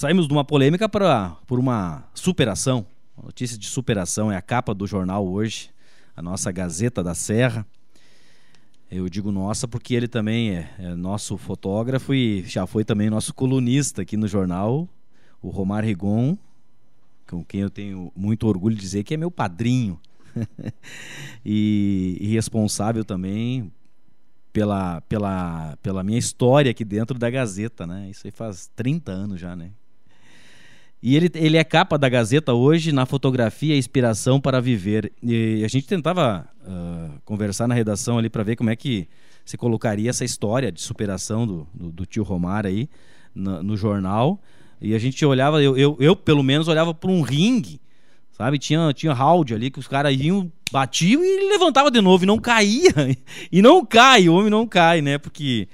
Saímos de uma polêmica para por uma superação. A notícia de superação é a capa do jornal hoje, a nossa Gazeta da Serra. Eu digo nossa porque ele também é, é nosso fotógrafo e já foi também nosso colunista aqui no jornal, o Romar Rigon, com quem eu tenho muito orgulho de dizer que é meu padrinho. e, e, responsável também pela, pela, pela minha história aqui dentro da Gazeta, né? Isso aí faz 30 anos já, né? E ele, ele é capa da Gazeta hoje na fotografia Inspiração para Viver. E a gente tentava uh, conversar na redação ali para ver como é que você colocaria essa história de superação do, do, do tio Romar aí no, no, jornal. E a gente olhava, eu, eu, eu pelo menos olhava para um ringue, sabe? Tinha, tinha round ali que os caras iam, batiam e levantava de novo e não caía. E não cai, o homem não cai, né? Porque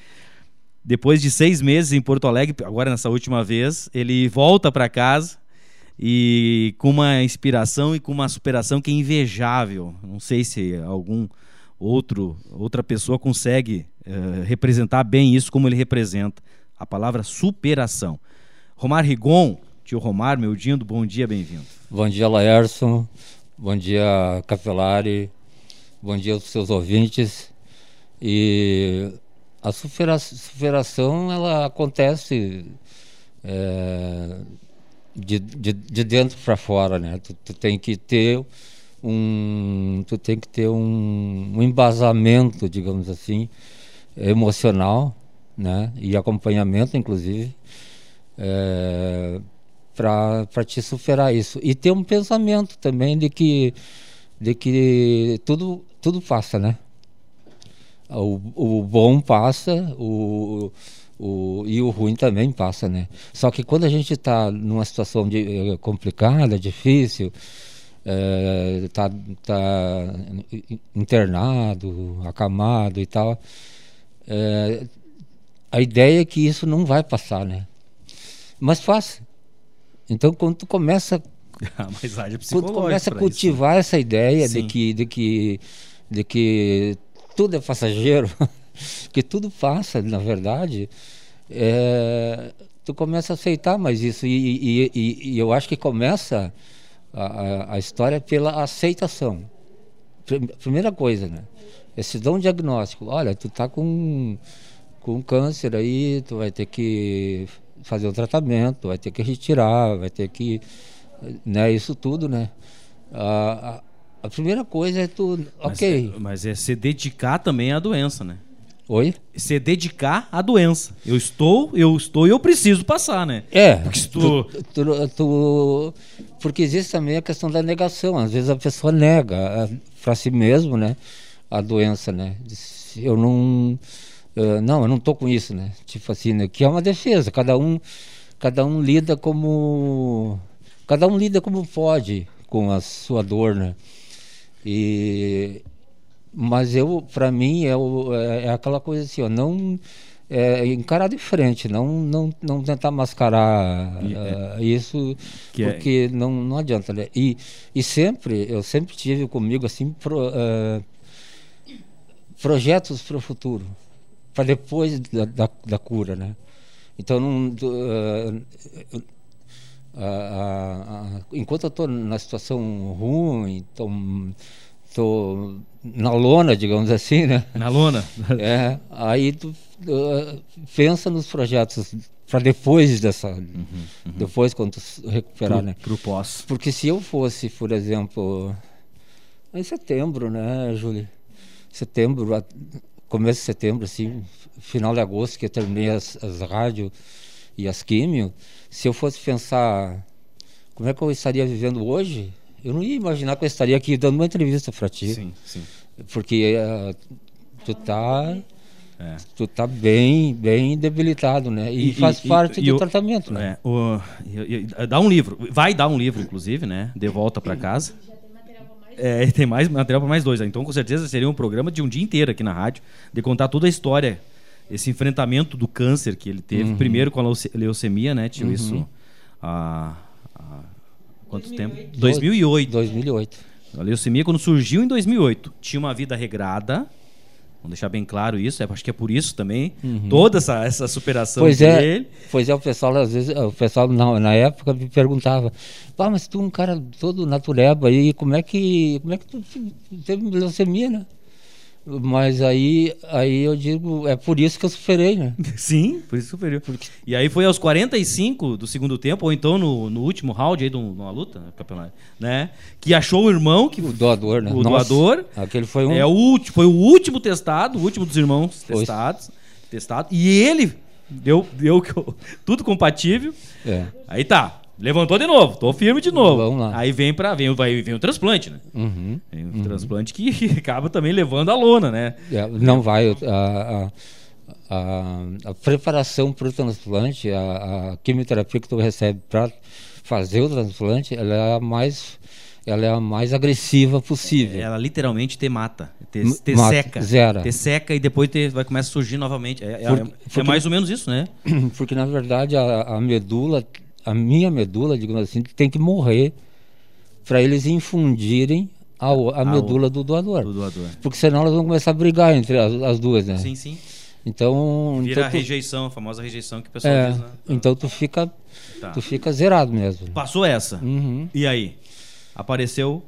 depois de seis meses em Porto Alegre, agora nessa última vez, ele volta para casa e com uma inspiração e com uma superação que é invejável. Não sei se algum outro outra pessoa consegue uh, representar bem isso como ele representa. A palavra superação. Romar Rigon, tio Romar, meu dindo, bom dia, bem-vindo. Bom dia, Laércio. Bom dia, Capelari. Bom dia aos seus ouvintes. E a superação ela acontece é, de, de, de, dentro para fora, né? Tu, tu, tem que ter um, tu tem que ter um, um embasamento, digamos assim, emocional, né? E acompanhamento, inclusive, é, para te superar isso e ter um pensamento também de que de que tudo tudo passa, né? O, o bom passa, o, o, e o ruim também passa, né? Só que quando a gente está numa situação de, eh, complicada, difícil, está eh, é, tá internado, acamado e tal, é, a ideia é que isso não vai passar, né? Mas passa. Então quando tu começa a quando começa a cultivar isso. essa ideia de que, de que de que tudo é passageiro, que tudo passa, na verdade, é, tu começa a aceitar mais isso. E, e, e, eu acho que começa a, a, história pela aceitação. Primeira coisa, né? É se dá um diagnóstico. Olha, tu tá com, com câncer aí, tu vai ter que fazer um tratamento, vai ter que retirar, vai ter que. Né, isso tudo, né? A, a primeira coisa é tu. Mas ok. É, mas é se dedicar também à doença, né? Oi? Se dedicar à doença. Eu estou, eu estou e eu preciso passar, né? É. Porque, tu... Tu, tu, tu... porque existe também a questão da negação. Às vezes a pessoa nega para si mesmo, né? A doença, né? Eu não. Uh, não, eu não tô com isso, né? Tipo assim, né? que é uma defesa. Cada um, cada um lida como. Cada um lida como pode com a sua dor, né? E mas eu, para mim, é, o, é, é, aquela coisa assim, ó, não é, encarar de frente, não, não, não tentar mascarar uh, isso, é porque não, não adianta, né? E, e sempre, eu sempre tive comigo assim pro, uh, projetos para o futuro, para depois da, da, da, cura, né? Então, não, uh, enquanto eu estou na situação ruim, estou na lona, digamos assim, né? Na lona. É, aí tu uh, pensa nos projetos para depois dessa, uhum, uhum. depois quando tu recuperar, pro, né? Pro pós. Porque se eu fosse, por exemplo, em setembro, né, Júlio? Setembro, começo de setembro, assim, final de agosto, que eu terminei as, as rádios e as químio, se eu fosse pensar como é que eu estaria vivendo hoje, eu não ia imaginar que eu estaria aqui dando uma entrevista para ti. Sim, sim. Porque uh, tu tá é. tu tá bem bem debilitado, né? E, e faz e, parte e, do tratamento, né? É, o, dá um livro, vai dar um livro, inclusive, né? De volta para casa. É, tem mais material para mais dois. Então, com certeza, seria um programa de um dia inteiro aqui na rádio, de contar toda a história, esse enfrentamento do câncer que ele teve. Uhum. Primeiro com a leucemia, né? Tinha uhum. isso há, Quanto 2008. tempo? 2008. 2008. A leucemia, quando surgiu em 2008, tinha uma vida regrada, Vamos deixar bem claro isso. É, acho que é por isso também toda essa, essa superação Pois é, dele. pois é, o pessoal, às vezes, o pessoal na, na época me perguntava, pá, mas tu é um cara todo natureba aí, como é que, como é que tu teve leucemia, né? Mas aí, aí eu digo, é por isso que eu superei, né? Sim, por isso superior. E aí foi aos 45 do segundo tempo, ou então no, no último round aí de um- uma luta, campeonato, né? Que achou o irmão, que O doador, né? o Nossa, doador. Aquele foi um... É o último, foi o último testado, o último dos irmãos Foi. testados, testado. E ele deu, deu tudo compatível. É. Aí tá, levantou de novo, tô firme de novo. Vamos lá. Aí vem para vem, vai, vem o transplante, né? Uhum. Vem o transplante que acaba também levando a lona, né? É, não vai. A, a, a, a preparação para o transplante, a, a quimioterapia que tu recebe para fazer o transplante, ela é a mais, ela é a mais agressiva possível. Ela literalmente te mata, te, te mata, seca. zera. Te seca e depois te, vai começar a surgir novamente. É, é- Por- é porque- mais ou menos isso, né? Porque na verdade a, a medula, a minha medula, digamos assim, tem que morrer para eles infundirem a, a A medula do doador. Do doador. Porque senão elas vão começar a brigar entre as, as duas, né? Sim, sim. Então, Vira então a tu, rejeição, a famosa rejeição que o pessoal é, diz, né? então tu fica, Tá. tu fica zerado mesmo. Passou essa. Uhum. E aí? Apareceu,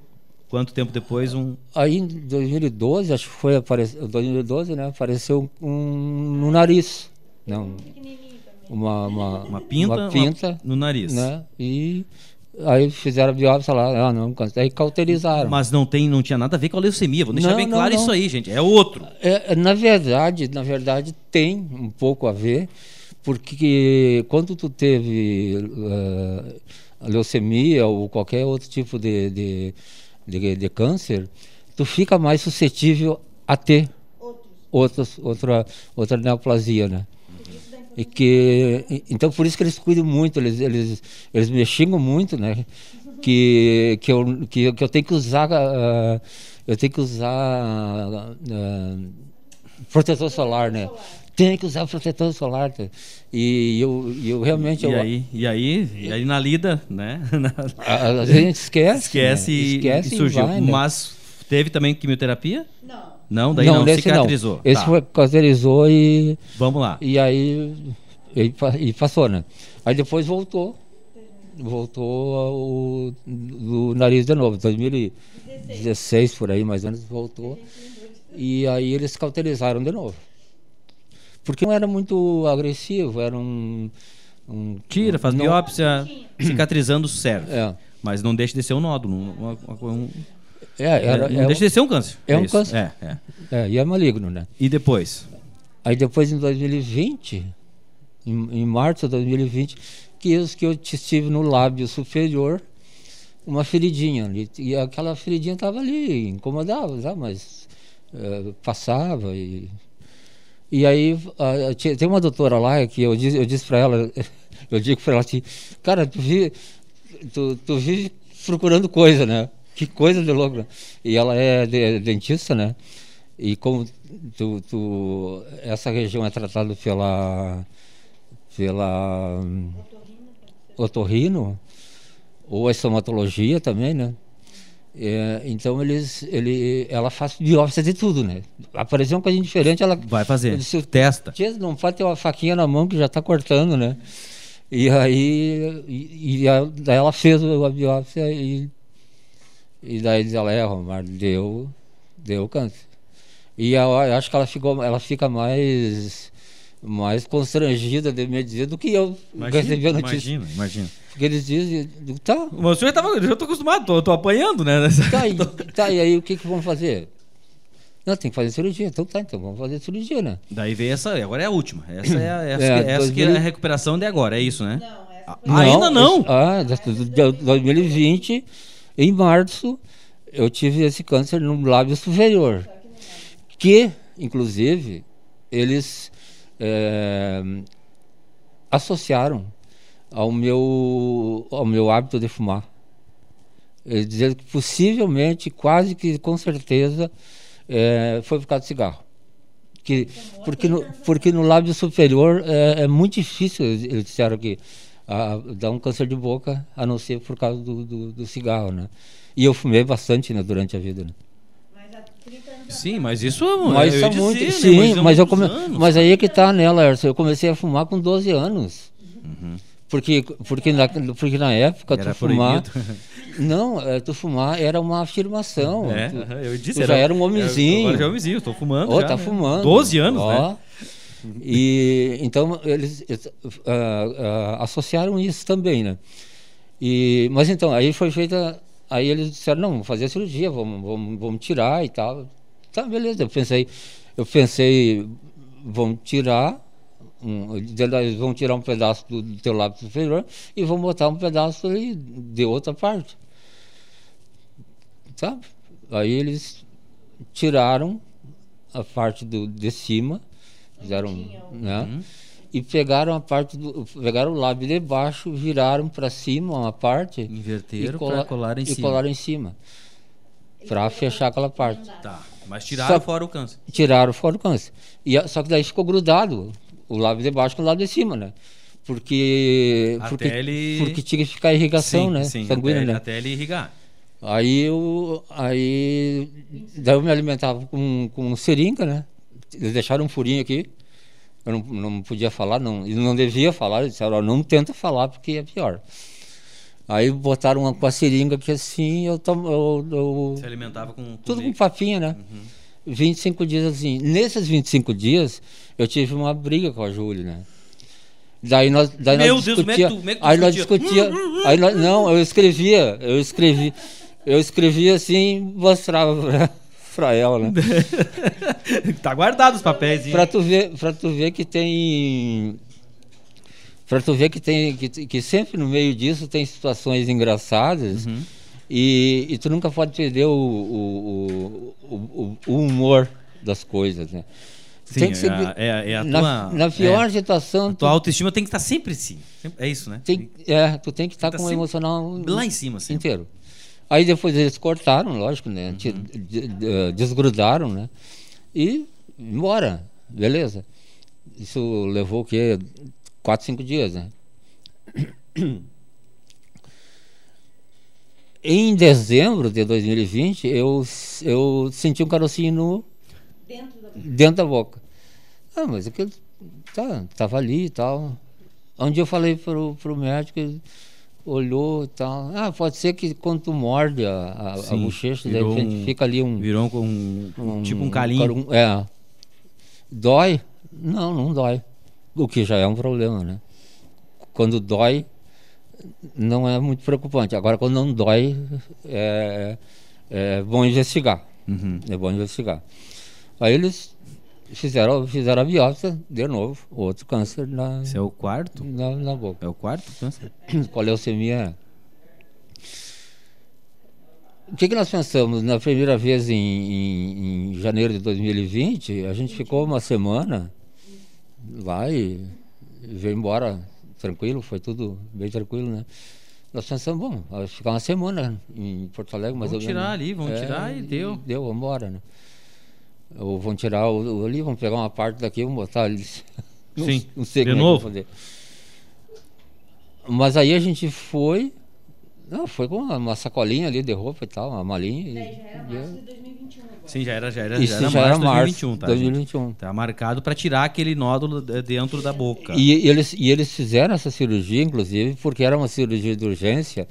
quanto tempo depois, um. Aí em 2012, acho que foi apareceu, 2012, né? Apareceu um no nariz, não, uma uma, Uma pinta, uma pinta, no nariz. né? E aí fizeram a biópsia lá, ah, não, câncer. aí cauterizaram. Mas não, tem, não tinha nada a ver com a leucemia. Vou deixar Não, bem não, claro não. isso aí, gente. É outro. É, é, na verdade, na verdade tem um pouco a ver, porque quando tu teve a leucemia ou qualquer outro tipo de, de, de, de câncer, tu fica mais suscetível a ter outros, outra, outra neoplasia, né? E que, e- então por isso que eles cuidam muito, eles, eles, eles me xingam muito, né? Que, que, eu, que, que eu tenho que usar, ah, eu tenho que usar ah, protetor solar, né? Tem que usar protetor solar. tá? E eu, e eu realmente... E eu, aí, e aí, e aí na lida, né? a, a gente esquece. Esquece, né? e- esquece e surgiu. vai, né? Mas teve também quimioterapia? Não. Não, daí não, desse cicatrizou. Esse Tá, foi, cauterizou e... Vamos lá. E aí e, e passou, né? Aí depois voltou. Voltou ao, do nariz de novo. 2016 por aí, mais ou menos, voltou. E aí eles cauterizaram de novo. Porque não era muito agressivo, era um. um Tira, faz não- biópsia, cicatrizando certo. É, Mas não deixa de ser um nódulo. um- uma- uma- um- é, era, não é, deixa de ser um câncer. é um isso. câncer. É, é. é, e é maligno, né? E depois? Aí depois em 2020, em, em março de 2020, que eu, que eu estive no lábio superior, uma feridinha ali. E aquela feridinha estava ali, incomodava, sabe? mas eh, passava. E, e aí tinha- tem uma doutora lá que eu disse, eu disse para ela, eu digo para ela assim, cara, tu, vi, tu, tu vive procurando coisa, né? Que coisa de louco. né?" E ela é de- dentista, né? E como tu, tu- essa região é tratada pela pela hum, otorrino ou a estomatologia também, né? É, então eles ele ela faz biópsia de tudo, né? Apareceu uma coisa diferente, ela Vai fazer. Disse, Testa. Não pode ter uma faquinha na mão que já está cortando, né? E aí e, e a- daí ela fez a biópsia e e daí diz ela é, Romário, deu deu câncer. E eu, eu acho que ela ficou ela fica mais mais constrangida de me dizer do que eu recebi a notícia. imagina, imagina. Porque eles dizem, tá, Mas o senhor tava, eu já tô acostumado, tô, tô apanhando, né? tá, e, tá, e aí o que que vão fazer? Não, tem que fazer cirurgia. Então tá, então vamos fazer cirurgia, né? Daí veio essa, agora é a última. Essa é, a- essa, É, que- essa que é 2000 a recuperação de agora, é isso, né? Não, essa Ah, foi Ainda não? esse- Ah, de- de 2020, em março, eu tive esse câncer no lábio superior. Que, inclusive, eles eh, associaram ao meu, ao meu hábito de fumar. Diziam que possivelmente, quase que com certeza, eh, foi por causa do cigarro. Que, porque, no, porque no lábio superior é, é muito difícil, eles disseram que ah, dá um câncer de boca, a não ser por causa do, do, do cigarro, né? E eu fumei bastante né, durante a vida. Né? Mas há 30 anos Sim, mas isso mas eu é muito. dizer, né? Sim, há mas, eu come... anos. mas aí é que tá, né, Lércio? Eu comecei a fumar com 12 anos. Porque, porque, na, porque na época Era tu fumar. proibido. Não, é, tu fumar era uma afirmação. É, Tu- eu disse. tu já era um homenzinho. Agora já é homenzinho, tô fumando. Ó, já, tá né? fumando. 12 anos, Ó. né? E então eles ah, ah, associaram isso também, né? E, mas então, aí foi feita. Aí eles disseram, não, vamos fazer a cirurgia, vamos, vamos, vamos tirar e tal. Tá, beleza. Eu pensei, eu pensei, vão tirar. Um, eles vão tirar um pedaço do, do teu lábio superior e vão botar um pedaço ali de outra parte. Sabe? Aí eles tiraram a parte do, de cima, fizeram, né? Uhum. E pegaram a parte do, pegaram o lábio de baixo, viraram para cima uma parte Inverteram e cola- pra colar em e cima. colaram em cima para fechar aquela parte. Tá, mas tiraram Só- fora o câncer. Tiraram fora o câncer. E, a- só que daí ficou grudado o lábio de baixo com o lábio de cima, né? Porque Até porque, ele- porque tinha que ficar irrigação, né? Sanguínea, até, né? até ele irrigar. Aí eu, aí, daí eu me alimentava com, com seringa, né? Eles deixaram um furinho aqui. Eu não, não podia falar, não, e não devia falar. Eles disseram, "Ó, não tenta falar porque é pior. Aí botaram uma, com a seringa que assim, eu, tom, eu, eu Se alimentava com, tudo com papinha, né? 25 dias assim. Nesses 25 dias, eu tive uma briga com a Júlia, né? Daí nós, daí Meu nós Deus, como é que discutia, tu- como é que aí nós discutia? discutia, aí nós, não, eu escrevia, eu escrevi, eu escrevia assim, mostrava pra ela, né? tá guardado os papéis. Pra tu ver, pra tu ver que tem Pra tu ver que tem que, que sempre no meio disso tem situações engraçadas Uhum. e, e tu nunca pode perder o, o, o, o- humor das coisas, né? Tu Sim, tem que ser- é, a- é, é a na, tua, na pior é, situação, a tua autoestima tem que estar sempre. Sempre- É isso, né? tem, é, tu tem que estar Tá com o emocional Lá em cima, assim. inteiro. Aí depois eles cortaram, lógico, né? Uhum. De- Desgrudaram, né? E embora, beleza. Isso levou o quê? Quatro, cinco dias, né? Em dezembro de 2020, eu, eu senti um carocinho no, Dentro da dentro da boca. Ah, mas aquilo tá, tava ali e tal. Um dia eu falei pro, pro médico, ele olhou e tal. Ah, pode ser que quando tu morde a, a, a Sim, bochecha, de virou repente um- fica ali um, Virou um, um- tipo um calinho. carum- é. Dói? Não, não dói. O que já é um problema, né? Quando dói, não é muito preocupante. Agora, quando não dói, é, é bom investigar. Uhum. É bom investigar. Aí eles fizeram, fizeram a biópsia, de novo, outro câncer na, Esse é o quarto? na, na boca. É o quarto câncer? A leucemia. O que, que nós pensamos? Na primeira vez em, em- em janeiro de 2020, a gente ficou uma semana lá e veio embora tranquilo, foi tudo bem tranquilo, né? Nós pensamos, bom, vai ficar uma semana em Porto Alegre, mas Vamos tirar ali, vamos tirar e deu. Deu, vamos embora, né? Ou vão tirar o, o ali, vão pegar uma parte daqui, vão botar ali. Não, Sim, não sei de como novo. é fazer. Mas aí a gente foi. Não, foi com uma, uma sacolinha ali de roupa e tal, uma malinha. E, já era e- março de 2021 agora. Sim, já era, já era, Isso já era já era março de março 2021, tá? gente? 2021. Tá marcado para tirar aquele nódulo de- dentro da boca. E, e eles, e eles fizeram essa cirurgia, inclusive, porque era uma cirurgia de urgência,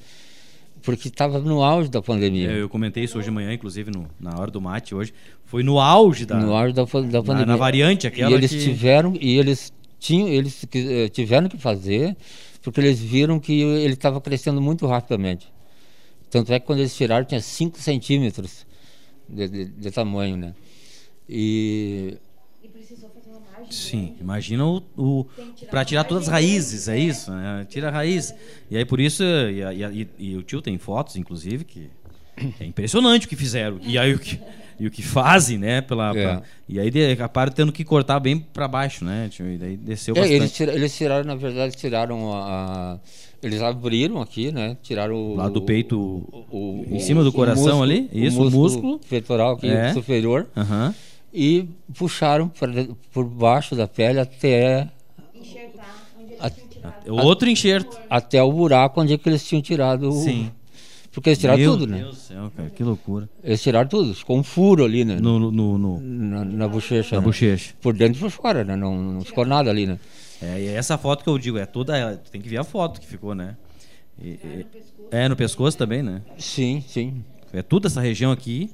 porque estava no auge da pandemia. É, Eu comentei isso hoje de manhã, inclusive no- na hora do mate hoje. Foi no auge da. no auge da, da na, pandemia. na variante aquela e eles que... tiveram e eles tinham eles que- eh, tiveram que fazer porque eles viram que ele estava crescendo muito rapidamente tanto é que quando eles tiraram tinha 5 centímetros de, de- de tamanho né e E precisou fazer uma margem. Sim, imagina o, o para tirar todas as raízes, é isso, né? Tira a raiz. E aí por isso e, e e- o tio tem fotos, inclusive, que é impressionante o que fizeram. E aí o que e o que fazem, né? Pela, É. pra- e aí acabaram tendo que cortar bem para baixo, né? E daí desceu É, bastante. eles, tira- eles tiraram na verdade tiraram a, a- eles abriram aqui né tiraram o Lá do peito, o- o- em cima do o coração músculo- ali, isso, o o músculo, músculo. peitoral aqui É. superior Aham. E puxaram por baixo da pele até Enxertar onde eles A- tinham tirado. É Outro enxerto. até o buraco onde é que eles tinham tirado o... Sim. Porque eles tiraram Meu tudo, né? Deus do céu, cara, que loucura. Eles tiraram tudo. Ficou um furo ali, né? No, no, no- Na, na bochecha. na né? bochecha. Por dentro e por fora, né? Não, não ficou nada ali, né? É, e essa foto que eu digo, é toda. Tem que ver a foto que ficou, né? E- e- é, no pescoço também, né? Sim, sim. É toda essa região aqui.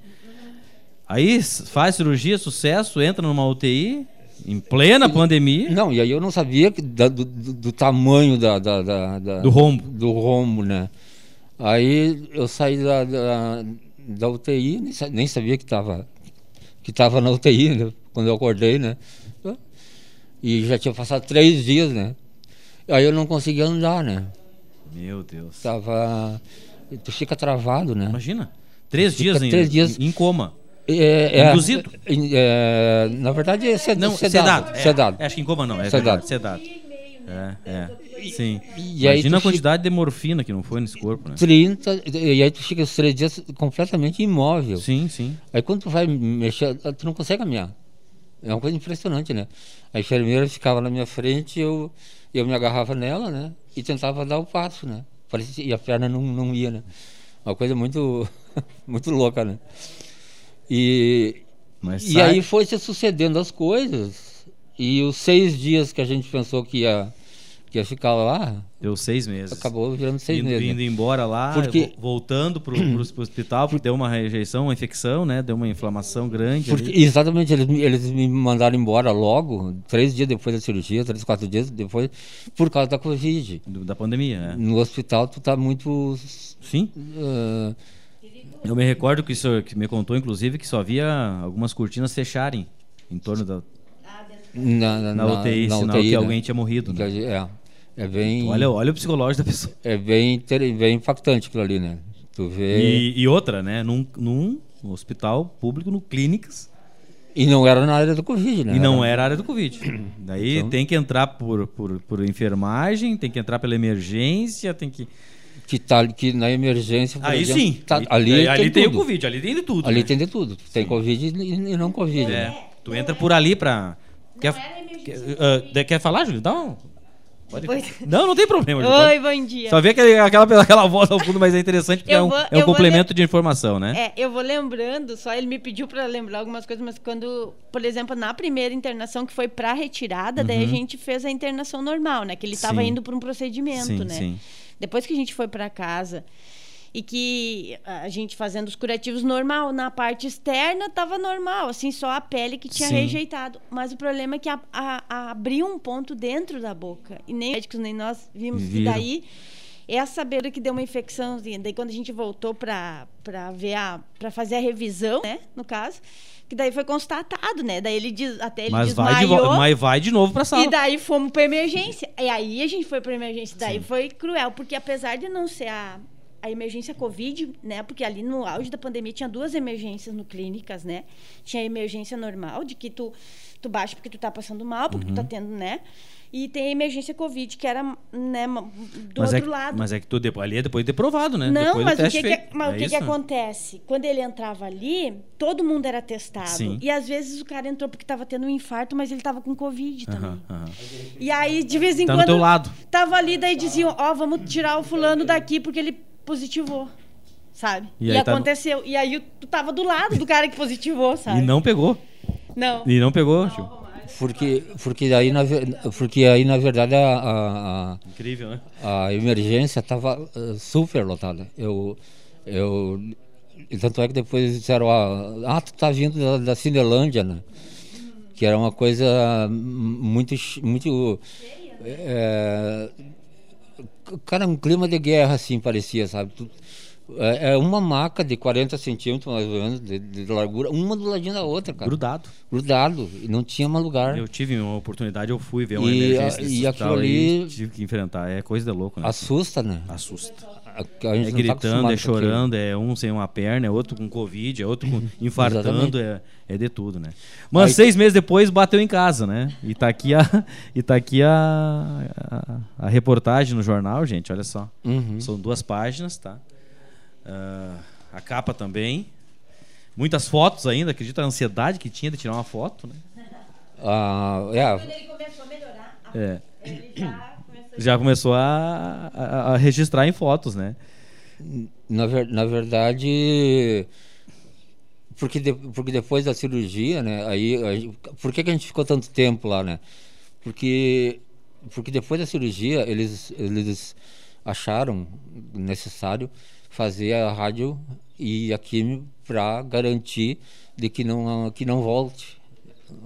Aí faz cirurgia, sucesso, entra numa UTI, em plena pandemia. Não, e aí eu não sabia que da- do, do- tamanho da, da- da- Do rombo. Do rombo, né? Aí eu saí da, da, da UTI, nem, nem sabia que estava que tava na UTI, né? quando eu acordei, né? E já tinha passado três dias, né? Aí eu não conseguia andar, né? Meu Deus. Tava. Tu fica travado, né? Imagina. Três Fica dias, em, três dias- em coma. É, é, Induzido? é, na verdade é sed- Não, sedado. sedado. é. sedado. É, acho que em coma não, é Sedado. sedado. sedado. É, é. Sim. E Imagina a tu fica- quantidade de morfina que não foi nesse corpo, né? 30, e aí tu fica os três dias completamente imóvel. Sim, sim. Aí quando tu vai mexer, tu não consegue caminhar. É uma coisa impressionante, né? A enfermeira ficava na minha frente, eu, eu me agarrava nela, né? E tentava dar o passo, né? Parecia, e a perna não, não ia, né? Uma coisa muito, muito louca, né? E, Mas e sai- aí foi se sucedendo as coisas. E os seis dias que a gente pensou que ia, que ia ficar lá, Deu seis meses. acabou virando seis indo, meses. né? indo embora lá, Porque- vo- voltando pro, pro hospital, porque deu uma rejeição, uma infecção, né? Deu uma inflamação grande. Porque- exatamente, eles, me- eles me mandaram embora logo, três dias depois da cirurgia, três, quatro dias depois, por causa da Covid. da pandemia, né? No hospital tu tá muito. Sim. ah, Eu me recordo que o senhor que me contou, inclusive, que só havia algumas cortinas fecharem em torno da na, na, na UTI, na sinal UTI, que né? alguém tinha morrido. Né? É, é bem. Olha, olha o psicológico da pessoa. É bem, bem impactante aquilo ali, né? Tu vê. E, E, e outra, né? Num, num hospital público, no clínicas, não era na área do Covid, né? e não era área do Covid. Daí Então- tem que entrar por, por, por enfermagem, tem que entrar pela emergência, tem que. Que, tá, que na emergência. Aí exemplo, sim. tá- ali aí, tem, ali tem o tudo. Covid, ali tem de tudo. Ali né? tem de tudo. Tem Covid e, e não Covid. né? É, tu entra por ali pra. Quer, era emergência quer, de- quer falar, Júlio? Dá um. Pode... Não, não tem problema. Oi, pode- bom dia. Só vê aquela, aquela voz ao fundo, mas é interessante porque é um, vou- é um eu vou complemento de informação, né? É, eu vou lembrando, só ele me pediu para lembrar algumas coisas, mas quando, por exemplo, na primeira internação que foi para retirada, daí a gente fez a internação normal, né? Que ele estava Uhum. Indo para um procedimento, Sim, né? sim. Depois que a gente foi para casa e que a gente fazendo os curativos normal, na parte externa estava normal, assim, só a pele que tinha Sim. rejeitado. Mas o problema é que a, a- a- abriu um ponto dentro da boca. E nem os médicos, nem nós vimos. E Viram. daí essa beira que deu uma infecçãozinha. Daí quando a gente voltou para ver a para fazer a revisão, né, no caso, que daí foi constatado, né? Daí ele diz, até ele Mas vai, de desmaiou. mas vai de novo pra sala. E daí fomos para emergência. E aí a gente foi para emergência. Daí foi cruel, porque apesar de não ser a, a emergência Covid, né? Porque ali no auge da pandemia tinha duas emergências no clínicas, né? Tinha a emergência normal, de que tu, tu baixa porque tu tá passando mal, porque Uhum. tu tá tendo, né? E tem a emergência Covid, que era, né, do mas, outro é, que- lado. mas é que tu ali é depois de ter provado, né? Não, depois mas do o que, que, mas É o que, que acontece? Quando ele entrava ali, todo mundo era testado. Sim. E às vezes o cara entrou porque estava tendo um infarto, mas ele estava com Covid também. Aham, aham. E aí, de vez em Tá quando. teu lado. Tava ali, daí diziam: Ó, vamos tirar o fulano daqui porque ele positivou. Sabe? E E, tá aconteceu. E aí tu tava do lado do cara que positivou, sabe? E não pegou. Não. E não pegou, tio. Porque, porque, aí, na, porque aí, na verdade, a, a, Incrível, né? a, a emergência estava super lotada. Eu, eu, tanto é que depois disseram, ah, ah tu tá vindo da, da Cinelândia, né? Que era uma coisa muito, chi- muito é, cara, um clima de guerra, assim, parecia, sabe? É é uma maca de 40 centímetros, mais ou menos, de, de largura, uma do ladinho da outra, cara. Grudado. Grudado. E não tinha mais lugar. Eu tive uma oportunidade, eu fui ver uma E, emergência a- e aquilo ali- tive que enfrentar. É coisa de louco, né? Assusta, né? Assusta. A- gente É tá gritando, acostumado é chorando, é um sem uma perna, é outro com Covid, é outro com infartando, é, é de tudo, né? Mas Aí- seis meses depois bateu em casa, né? E tá aqui a, e tá aqui a, a, a reportagem no jornal, gente, olha só. Uhum. São duas páginas, tá? Ah, a capa também. Muitas fotos ainda, acredita a ansiedade que tinha de tirar uma foto, né? Ah, é, Quando ele começou a melhorar, É. ele já Já começou a, a, a registrar em fotos, né? Na, ver, na verdade, porque, de, porque depois da cirurgia, né? Aí, aí, por que, que a gente ficou tanto tempo lá, né? Porque, porque depois da cirurgia eles, eles acharam necessário fazer a rádio e a químio para garantir de que não que não volte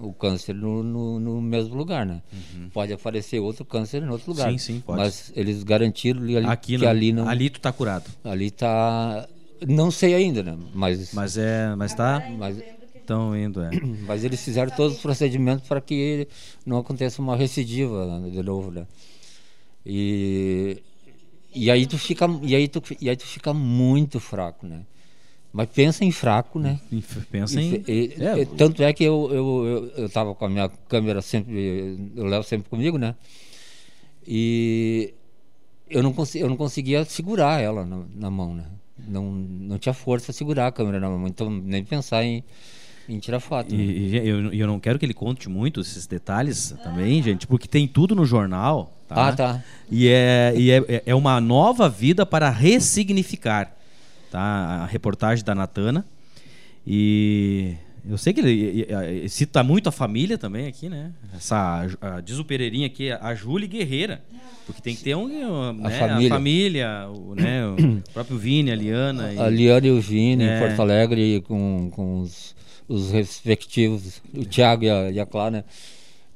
o câncer no, no, no mesmo lugar, né? Uhum. Pode aparecer outro câncer em outro lugar. Sim, sim, pode. Mas eles garantiram ali, Aqui que não, ali não. Ali tu tá curado. Ali tá. Não sei ainda, né? Mas. Mas é. Mas tá. Mas, Estão indo, é. mas eles fizeram todos os procedimentos para que não aconteça uma recidiva né, de novo, né? E, e aí tu fica e aí tu, e aí tu fica muito fraco, né? Mas pensa em fraco, né? Pensa em. E, é, tanto é que eu, eu, eu, eu tava com a minha câmera sempre, eu levo sempre comigo, né? E eu não, consegui, eu não conseguia segurar ela na, na mão, né? Não, não tinha força a segurar a câmera na mão, então nem pensar em, em tirar foto. E, né? e eu, eu não quero que ele conte muito esses detalhes também, gente, porque tem tudo no jornal. Tá? Ah, tá. E, é, e é, é uma nova vida para ressignificar. Tá? A reportagem da Natana. E eu sei que ele, ele cita muito a família também aqui, né? Essa a, diz o Pereirinha aqui, a Júlia Guerreira. Porque tem que ter um, a, né, família. a família, o, né, o próprio Vini, a Liana. A, a Liana e o Vini é. em Porto Alegre com, com os, os respectivos, o Tiago e a, e a Clara, né?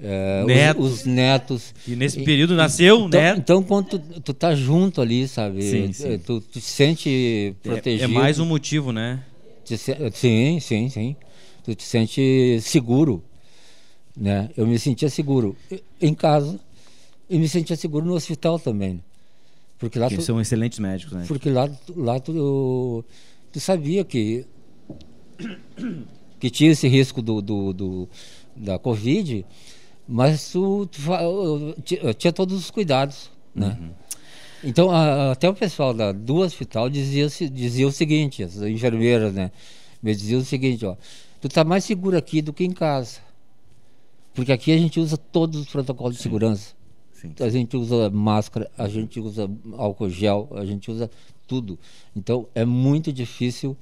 É, netos. Os, os, netos. E nesse período nasceu, então, né? Então, quando tu, tu tá junto ali, sabe? Sim, sim. Tu, tu te sente protegido. É, é, mais um motivo, né? Te, sim, sim, sim. Tu te sente seguro, né? Eu me sentia seguro em casa e me sentia seguro no hospital também. Porque lá tu, são excelentes médicos, né? Porque lá, lá tu, tu sabia que que tinha esse risco do, do, do da Covid, mas tu, tu, tinha todos os cuidados, né? Uhum. Então, a, até o pessoal da, do hospital dizia, dizia o seguinte, as enfermeiras, né? Me diziam o seguinte, ó, tu tá mais seguro aqui do que em casa. Porque aqui a gente usa todos os protocolos Sim. de segurança. Sim. A gente usa máscara, a gente usa álcool gel, a gente usa tudo. Então, é muito difícil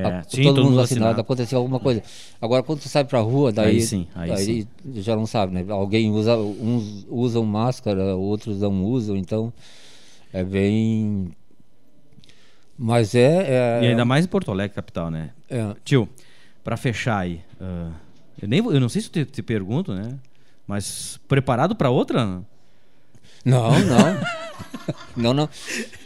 é, a, sim, todo, todo mundo vacinado, vacinado. aconteceu alguma coisa. Agora, quando tu sai pra rua, daí, Aí sim, aí sim. já não sabe, né? Alguém usa, uns usam máscara, outros não usam, então é bem. Mas é. é E ainda mais em Porto Alegre, capital, né? é, Tio, pra fechar aí, ah, eu, nem, eu não sei se eu te, te pergunto, né? Mas preparado pra outra? não, não. não, não.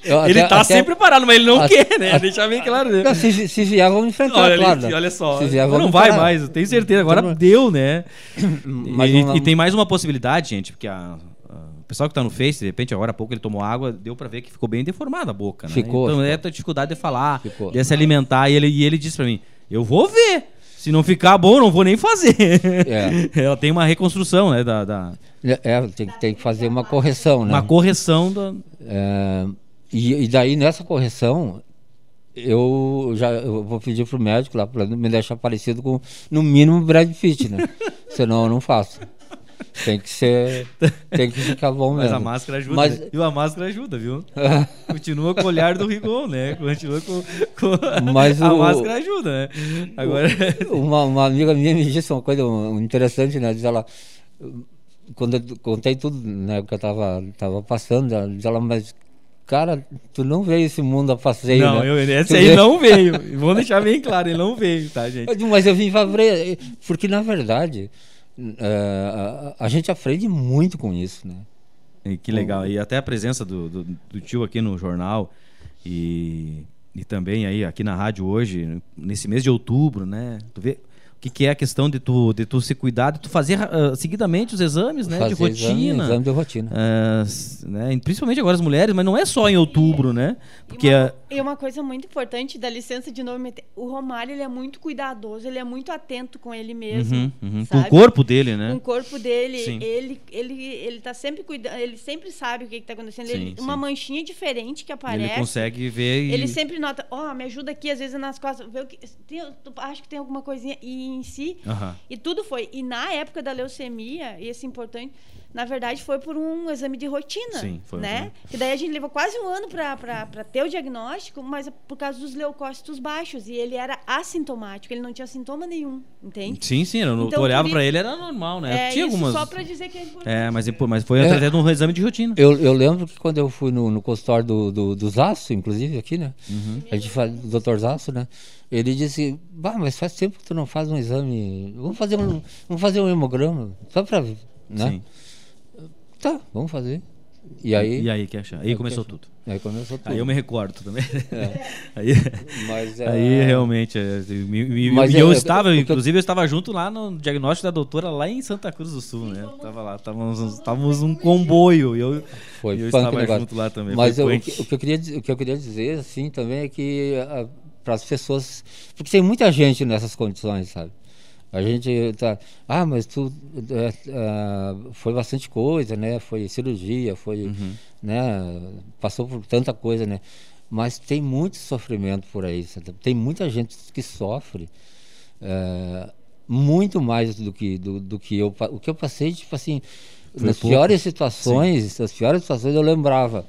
Eu Ele até- tá até- sempre preparado, mas ele não até- quer, né? até- Deixar bem claro. Né? Não, se, se vier, vamos enfrentar, Olha, claro. ali, né? olha só, vier, não vai mais, eu tenho certeza. Agora deu, né? E, e tem mais uma possibilidade, gente, porque a, a- o pessoal que tá no Face, de repente, agora há pouco ele tomou água, deu pra ver que ficou bem deformada a boca, né? Ficou, Então ficou. é a dificuldade de falar, Ficou. de se alimentar. E ele, e ele disse pra mim: Eu vou ver. Se não ficar bom, não vou nem fazer. É. Ela tem uma reconstrução, né? Da, da- É, tem, que- tem que fazer uma correção, né? Uma correção da. É, e, e daí nessa correção eu já eu vou pedir pro médico lá para me deixar parecido com no mínimo Brad Pitt, né? Senão eu não faço. Tem que ser, tem que ficar bom Mas mesmo. a máscara ajuda. Mas- né? E a máscara ajuda, viu? Continua com o olhar do Rigon, né? Continua com. com- Mas a o- máscara ajuda, né? Agora. uma, uma amiga minha me disse uma coisa interessante, né? Diz ela, quando eu contei tudo, né, que eu tava, tava passando, ela diz ela, mas cara, tu não veio esse mundo a passeio, Não, né? eu, esse Tu aí veio- não veio. Vamos deixar bem claro, ele não veio, tá, gente? Mas eu vim pra porque na verdade é, a, a gente aprende muito com isso, né? E que legal. E até a presença do, do, do tio aqui no jornal e, e também aí aqui na rádio hoje, nesse mês de outubro, né? Tu vê que, que é a questão de tu, de tu se cuidar, de tu fazer ah, seguidamente os exames, né? de Fazer exame- rotina. Exame, de rotina. S- né? e Principalmente agora as mulheres, mas não é só em outubro, né? Porque e, a- uma, e uma coisa muito importante, dá licença de novo, o Romário ele é muito cuidadoso, ele é muito atento com ele mesmo. Uhum, uhum. com o corpo dele, né? Com o corpo dele, Sim. ele ele ele tá sempre cuidando, ele sempre sabe o que, está acontecendo. Sim, Ele- uma sim. manchinha diferente que aparece. Ele consegue ver e... Ele sempre nota, ó, me ajuda aqui, às vezes nas costas, vê o que. Tem, acho que tem alguma coisinha. E em si. Aham. E tudo foi. E na época da leucemia, e esse importante, na verdade, foi por um exame de rotina. Sim, foi um né? exame. Que daí a gente levou quase um ano para ter o diagnóstico, mas é por causa dos leucócitos baixos. E ele era assintomático, ele não tinha sintoma nenhum, entende? Sim, sim, eu, Então, olhava pra ele, era normal, né? É, Tinha isso algumas. só para dizer que é importante. É, mas, mas foi É. através de um exame de rotina. Eu, eu lembro que quando eu fui no, no consultório do, do, do Zaço, inclusive, aqui, né? Uhum. A gente fala do doutor Zaço, né? Ele disse, bah, mas faz tempo que tu não faz um exame. Vamos fazer um, vamos fazer um hemograma, só pra ver, né? Sim. Tá, vamos fazer. E aí, E aí que achar? Aí começou tudo. aí começou tudo. Aí eu me recordo também. aí, Mas, é, aí realmente. é, me- me- Mas e é- eu é- estava, eu- inclusive, eu estava junto lá no diagnóstico da doutora lá em Santa Cruz do Sul, né? Tava lá, estávamos, estávamos um comboio. E eu, Foi e eu estava negócio. junto lá também. Mas o, que, o que eu queria, o que eu queria dizer, assim, também é que para as pessoas. Porque tem muita gente nessas condições, sabe? A gente tá. Ah, mas tu. é, é, foi bastante coisa, né? Foi cirurgia, foi. Uhum. Né? Passou por tanta coisa, né? Mas tem muito sofrimento por aí. Tem muita gente que sofre. é, muito mais do que, do, do que eu. O que eu passei, tipo assim. Foi nas pouco. piores situações, nas piores situações eu lembrava.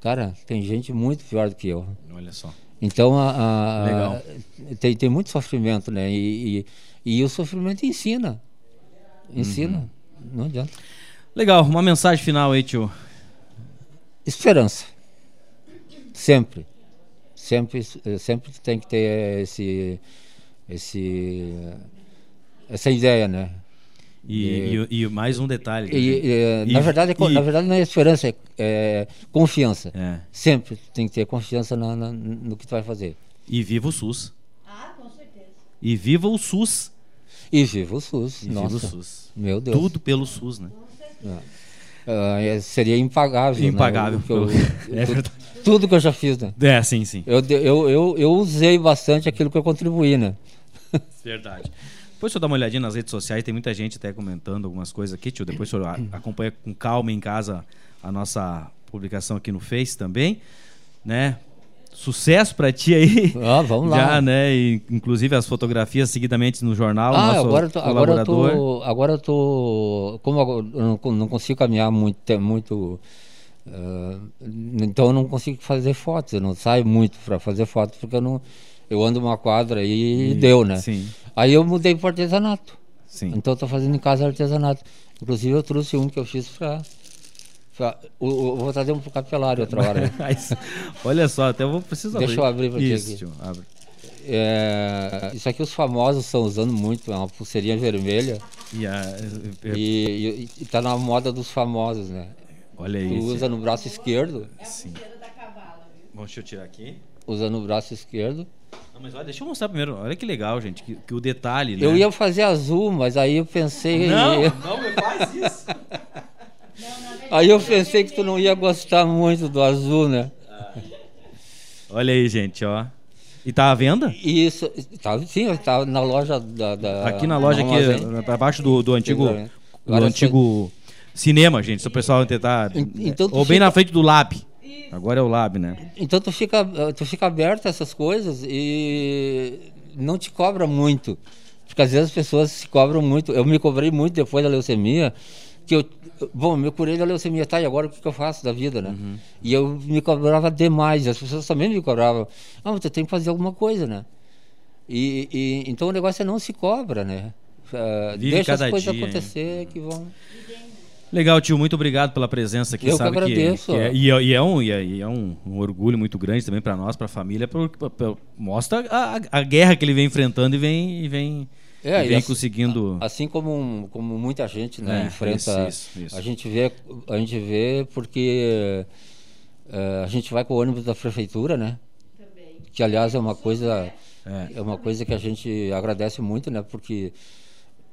Cara, tem gente muito pior do que eu. Olha só. Então, a, a- Legal. tem, tem muito sofrimento, né? E, e, e o sofrimento ensina. Ensina. Uhum. Não adianta. Legal, uma mensagem final aí, tio. Esperança. Sempre. Sempre, sempre tem que ter esse, esse, essa ideia, né? E, e- e mais um detalhe. E, eh, E- na, verdade, é e- na verdade, não é esperança, é, é confiança. É. Sempre tem que ter confiança na- na- no que tu vai fazer. E viva o SUS. Ah, com certeza. E viva o SUS. E viva o SUS. E Nossa, viva o SUS. meu Deus. Tudo pelo SUS, né? É, seria impagável. né? Impagável. Que eu- É verdade. tudo que eu já fiz, né? É, sim, sim. Eu, eu, eu, eu usei bastante aquilo que eu contribuí, né? Verdade. Depois o senhor dá uma olhadinha nas redes sociais, tem muita gente até comentando algumas coisas aqui, tio. Depois o senhor acompanha com calma em casa a nossa publicação aqui no Face também, né? Sucesso pra ti aí. Ah, vamos lá. Já, né? E, inclusive as fotografias seguidamente no jornal, Ah, nosso agora tô, agora eu tô, agora eu tô, como eu não, não consigo caminhar muito, muito, ah, então eu não consigo fazer fotos, eu não saio muito para fazer fotos porque eu não, eu ando uma quadra aí e deu, né? Sim, Aí eu mudei para artesanato, sim. então eu tô fazendo em casa artesanato. Inclusive eu trouxe um que eu fiz para, eu vou trazer um pro capelário outra hora. Mas, Olha só, até eu vou precisar Deixa eu abrir pra ti Isso, aqui. abre. É, isso aqui os famosos estão usando muito, é uma pulseirinha vermelha. E, a, é- é- E, e, e tá na moda dos famosos, né? olha Tu isso. usa no braço esquerdo, Sim. Bom, deixa eu tirar aqui. usa no braço esquerdo. Não, mas olha, deixa eu mostrar primeiro. Olha que legal, gente. Que, que o detalhe, né? Eu ia fazer azul, mas aí eu pensei. Não, não faz isso. Aí eu pensei que tu não ia gostar muito do azul, né? Olha aí, gente, ó. E tá à venda? Isso, tá, sim, tá na loja da. da Aqui na loja, aqui, abaixo do, do antigo, Sim, do antigo cinema, gente. Se o pessoal tentar. En- então tu Ou bem fica- na frente do Lab. Agora é o Lab, né? Então tu fica, tu fica aberto a essas coisas e não te cobra muito. Porque às vezes as pessoas se cobram muito. Eu me cobrei muito depois da leucemia, que eu, bom, me curei da leucemia, tá, e agora o que, que eu faço da vida, né? E eu me cobrava demais, as pessoas também me cobravam. Ah, mas tu tem que fazer alguma coisa, né? E, e- então o negócio é não se cobra, né? Vive deixa as coisas dia, hein? acontecer que vão. Legal, tio. Muito obrigado pela presença aqui. Eu que sabe agradeço. que é, e, é, e é um, e é, e é um, um orgulho muito grande também para nós, para a família, porque por- por- mostra a, a guerra que ele vem enfrentando e vem, e vem, É, e e vem assim- conseguindo. Assim como, como muita gente né, É, enfrenta, isso, isso, isso. a gente vê, a gente vê porque eh, a gente vai com o ônibus da prefeitura, né? Que aliás é uma coisa É. é. uma coisa que a gente agradece muito, né? Porque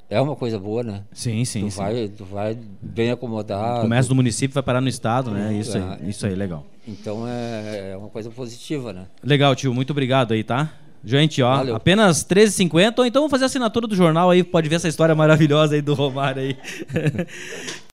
é uma coisa boa, né? Sim, sim. tu sim. vai, tu vai bem acomodado. Começa do município, vai parar no estado, né? Isso É. aí, isso aí, legal. Então é, é uma coisa positiva, né? Legal, tio. Muito obrigado aí, tá? Gente, ó, Valeu. apenas R$13,50, ou então vamos fazer a assinatura do jornal aí, pode ver essa história maravilhosa aí do Romário aí.